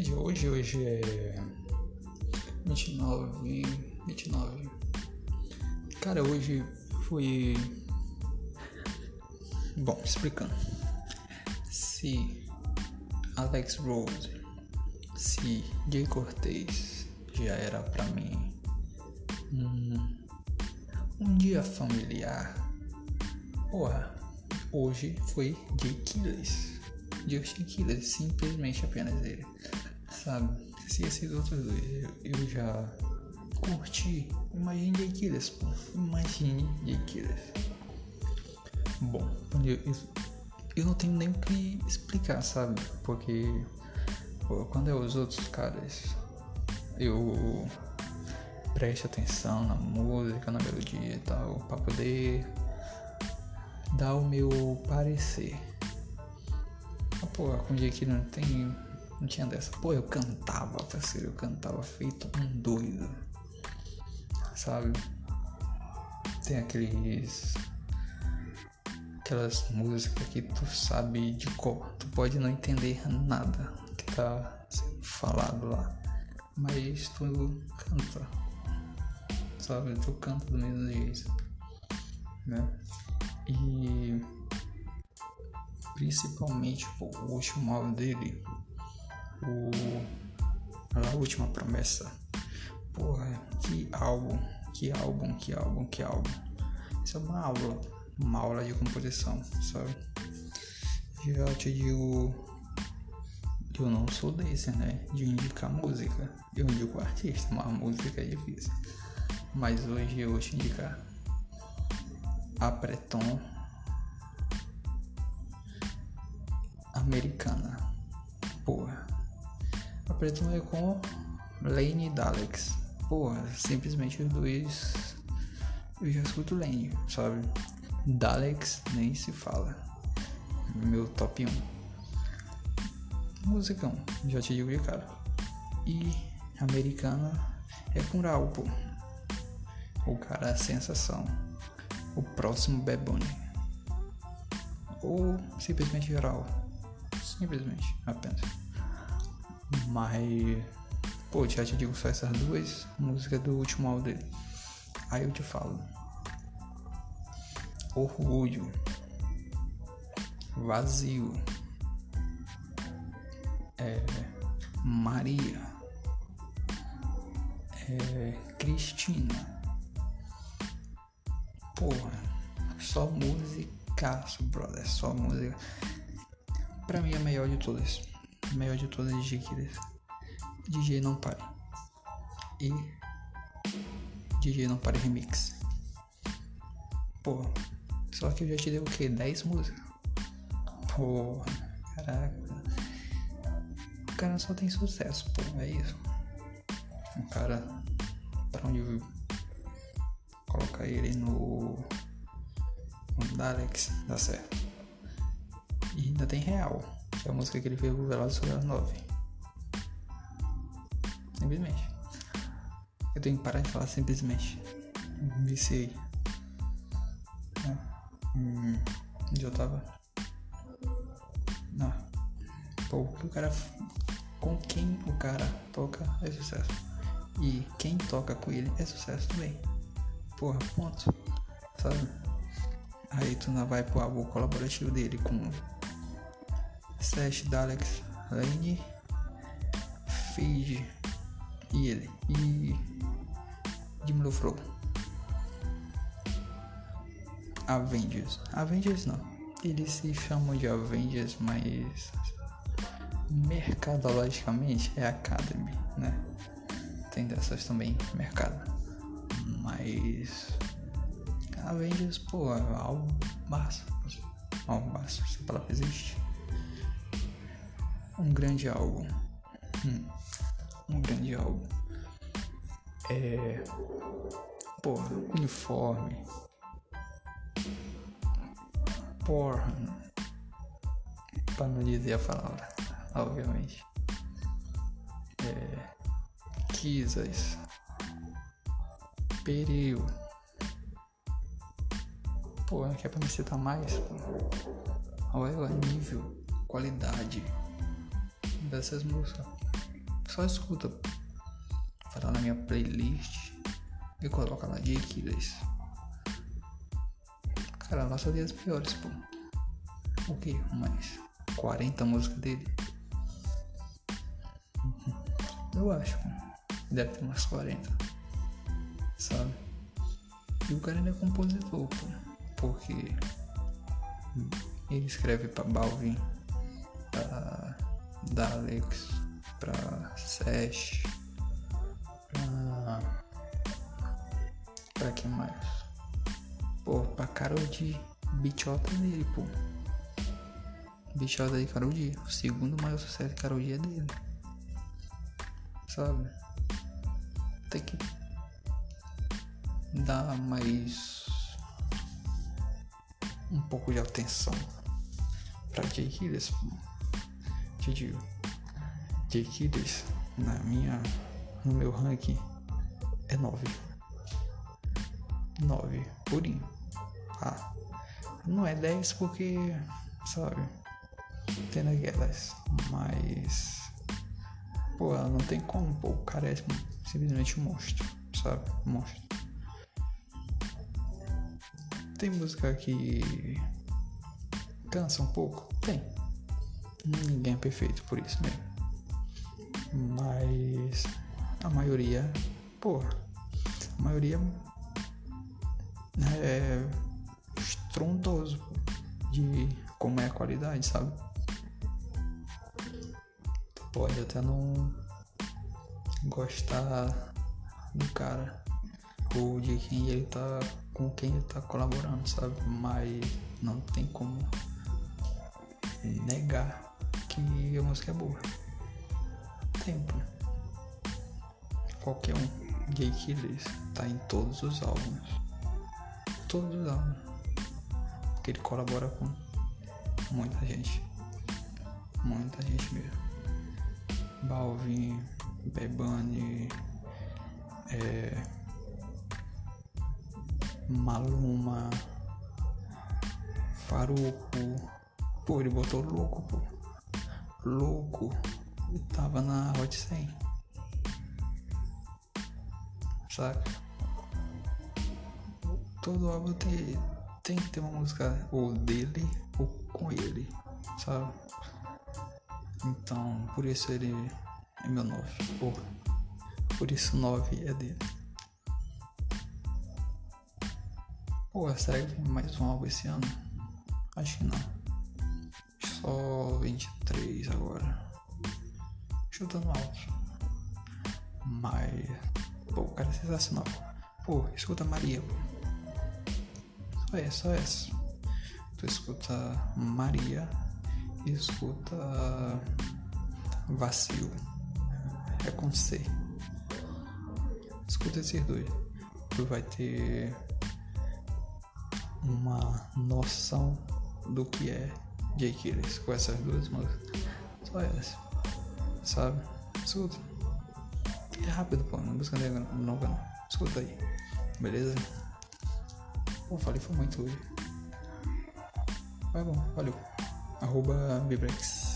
Dia hoje? Hoje é 29, 29. Cara, hoje foi Bom, explicando. Se Alex Rose, se Jay Cortez já era pra mim um, um dia familiar, porra, hoje foi Jay Killers. Justin Killers, simplesmente apenas ele. Sabe? Se esses outros eu, eu já curti, imagine Jay Killers, pô. Imagine Jay Killers. Bom, eu, eu não tenho nem o que explicar, sabe? Porque pô, quando é os outros caras, eu presto atenção na música, na melodia e tal, pra poder dar o meu parecer. Ah, pô, com o dia que não tem. Não tinha dessa. Pô, eu cantava, parceiro, eu cantava feito um doido. Sabe? Tem aqueles aquelas músicas que tu sabe de cor. Tu pode não entender nada que tá sendo falado lá, mas tu canta, sabe? Tu canta do mesmo jeito, né? E principalmente o último álbum dele, o a última promessa. Porra, que álbum, que álbum, que álbum, que álbum. Isso é uma aula uma aula de composição, sabe? Já te digo, eu não sou desse, né? De indicar música. Eu indico artista, mas música é difícil. Mas hoje eu vou te indicar a Preton americana. A Preton é com Lane e Dalex. Porra, simplesmente os dois. Eu já escuto Lane, sabe? Daleks nem se fala. Meu top 1. Musicão, já te digo de cara. E americana é com Raul, pô. O cara é sensação. O próximo Bunny. Ou simplesmente geral. Simplesmente, apenas. Mas, pô, já te digo só essas duas músicas do último álbum dele. Aí eu te falo orgulho, vazio, é, Maria, é, Cristina. Porra, só musicaço, brother, só música. Pra mim é a melhor de todas. Melhor de todas de Jiquiras. DJ Não Pare. E DJ Não Pare Remix. Porra. Só que eu já te dei o quê? 10 músicas? Porra, caraca. O cara só tem sucesso, pô, é isso. O cara, pra onde eu colocar ele no. no Dalex, dá certo. E ainda tem Real, que é a música que ele fez pro Velozes Furiosos 9. Simplesmente. Eu tenho que parar de falar simplesmente. Viciei. Hum, onde eu tava? Não. Pô, o cara. Com quem o cara toca é sucesso. E quem toca com ele é sucesso também. Porra, ponto. Sabe? Aí tu não vai pro álbum colaborativo dele com Sash, Dalex, Lane, Fade e ele. E Jimmy Lofro. Avengers. Avengers não. Eles se chamam de Avengers, mas mercadologicamente é Academy, né? Tem dessas também, mercado. Mas Avengers, pô, é algo massa. Algo massa, essa palavra existe. Um grande álbum. Hum, um grande álbum. É. Pô, uniforme porn. Para não dizer a palavra, obviamente. É, Kisas. Perigo. Pô, não quer pra me citar mais? Olha o nível, qualidade dessas músicas. só escuta. Vai lá na minha playlist e coloca lá de Killers. Cara, nossa das piores, pô. O que? Mais 40 músicas dele? Eu acho. Deve ter umas 40. Sabe? E o cara ainda é compositor, pô. Porque ele escreve pra Balvin, pra Daleks, pra Sesh, pra. pra que mais? Pô, pra Carol D. Bichota dele, pô. Bichota de Carol. O segundo maior sucesso de Carol é dele. Sabe? Tem que dar mais um pouco de atenção pra Jay Killers. Te digo, Jay Killers na minha, no meu ranking é 9. 9, purinho. Ah, não é 10 porque, sabe, tem naquelas, mas, pô, não tem como, pô, o cara é simplesmente um monstro, sabe, um monstro. Tem música que cansa um pouco? Tem. Ninguém é perfeito por isso mesmo. Mas a maioria, pô, a maioria é estrondoso de como é a qualidade, sabe? Pode até não gostar do cara ou de quem ele tá com quem ele tá colaborando, sabe? Mas não tem como negar que a música é boa. Tempo. Qualquer um. Gay Killers tá em todos os álbuns. Todos os álbuns. Porque ele colabora com muita gente. Muita gente mesmo. Balvin, Bebani, é Maluma, Faruco. Pô, ele botou louco, pô. Louco. Tava na Hot 100. Saca? Todo álbum tem, tem que ter uma música ou dele ou com ele, sabe? Então, por isso ele é meu 9. Pô, por isso 9 é dele. Pô, será que mais um álbum esse ano? Acho que não. Só 23 agora. Chutando alto. Mas. Pô, o cara é sensacional. Pô, escuta Maria. Só essa, só essa. Tu escuta Maria e escuta Vacilo. É com C. Escuta esses dois. Tu vai ter uma noção do que é Jay Killers com essas duas músicas. Só essa. Sabe? Escuta. É rápido, pô. Não busca nova não. Escuta aí. Beleza? Pô, falei foi muito hoje. Vai bom, valeu. Arroba Vibrex.